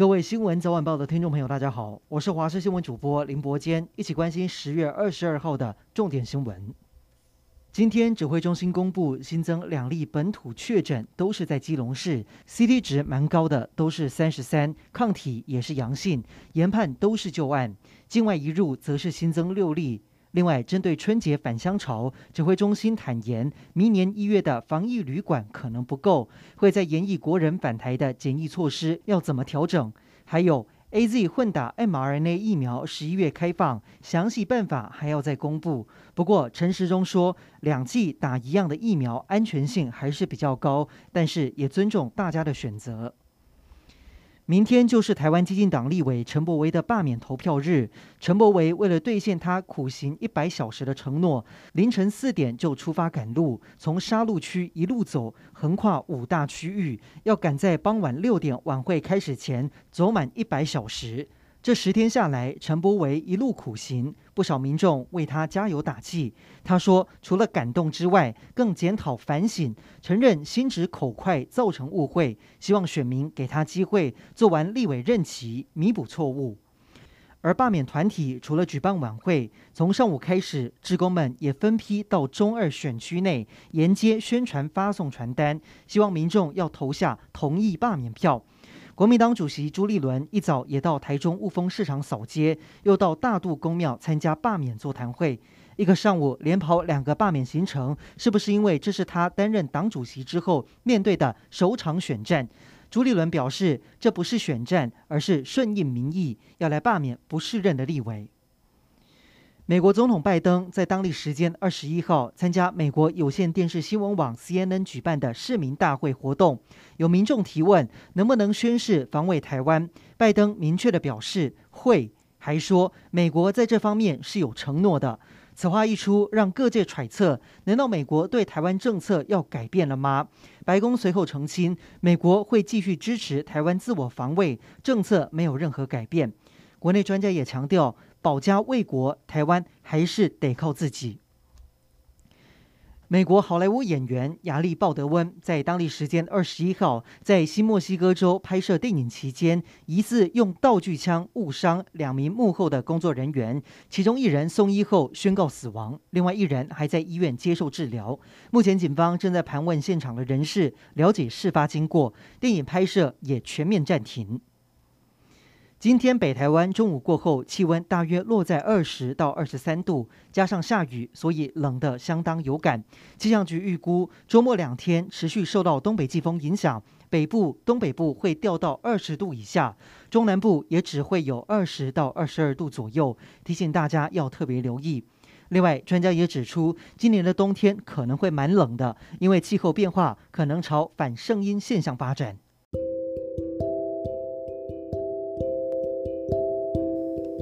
各位新闻早晚报的听众朋友，大家好，我是华视新闻主播林伯坚，一起关心十月二十二号的重点新闻。今天指挥中心公布新增两例本土确诊，都是在基隆市，CT 值蛮高的，都是三十三，抗体也是阳性，研判都是旧案。境外移入则是新增六例。另外，针对春节返乡潮，指挥中心坦言，明年一月的防疫旅馆可能不够，会在研议国人返台的检疫措施要怎么调整。还有 AZ 混打 mRNA 疫苗十一月开放，详细办法还要再公布。不过陈时中说，两剂打一样的疫苗安全性还是比较高，但是也尊重大家的选择。明天就是台湾激进党立委陈柏惟的罢免投票日。陈柏惟为了兑现他苦行一百小时的承诺，凌晨四点就出发赶路，从沙鹿区一路走，横跨五大区域，要赶在傍晚六点晚会开始前走满一百小时。这十天下来，陈柏惟一路苦行，不少民众为他加油打气。他说，除了感动之外，更检讨反省，承认心直口快造成误会，希望选民给他机会做完立委任期，弥补错误。而罢免团体除了举办晚会，从上午开始，职工们也分批到中二选区内沿街宣传、发送传单，希望民众要投下同意罢免票。国民党主席朱立伦一早也到台中雾峰市场扫街，又到大肚公庙参加罢免座谈会，一个上午连跑两个罢免行程，是不是因为这是他担任党主席之后面对的首场选战？朱立伦表示，这不是选战，而是顺应民意，要来罢免不适任的立委。美国总统拜登在当地时间二十一号参加美国有线电视新闻网 CNN 举办的市民大会活动，有民众提问能不能宣誓防卫台湾，拜登明确地表示会，还说美国在这方面是有承诺的。此话一出，让各界揣测，难道美国对台湾政策要改变了吗？白宫随后澄清，美国会继续支持台湾自我防卫，政策没有任何改变。国内专家也强调。保家卫国，台湾还是得靠自己。美国好莱坞演员亚历鲍德温在当地时间二十一号在新墨西哥州拍摄电影期间，疑似用道具枪误伤两名幕后的工作人员，其中一人送医后宣告死亡，另外一人还在医院接受治疗。目前警方正在盘问现场的人士，了解事发经过，电影拍摄也全面暂停。今天北台湾中午过后，气温大约落在二十到二十三度，加上下雨，所以冷得相当有感。气象局预估，周末两天持续受到东北季风影响，北部、东北部会掉到二十度以下，中南部也只会有二十到二十二度左右。提醒大家要特别留意。另外，专家也指出，今年的冬天可能会蛮冷的，因为气候变化可能朝反圣婴现象发展。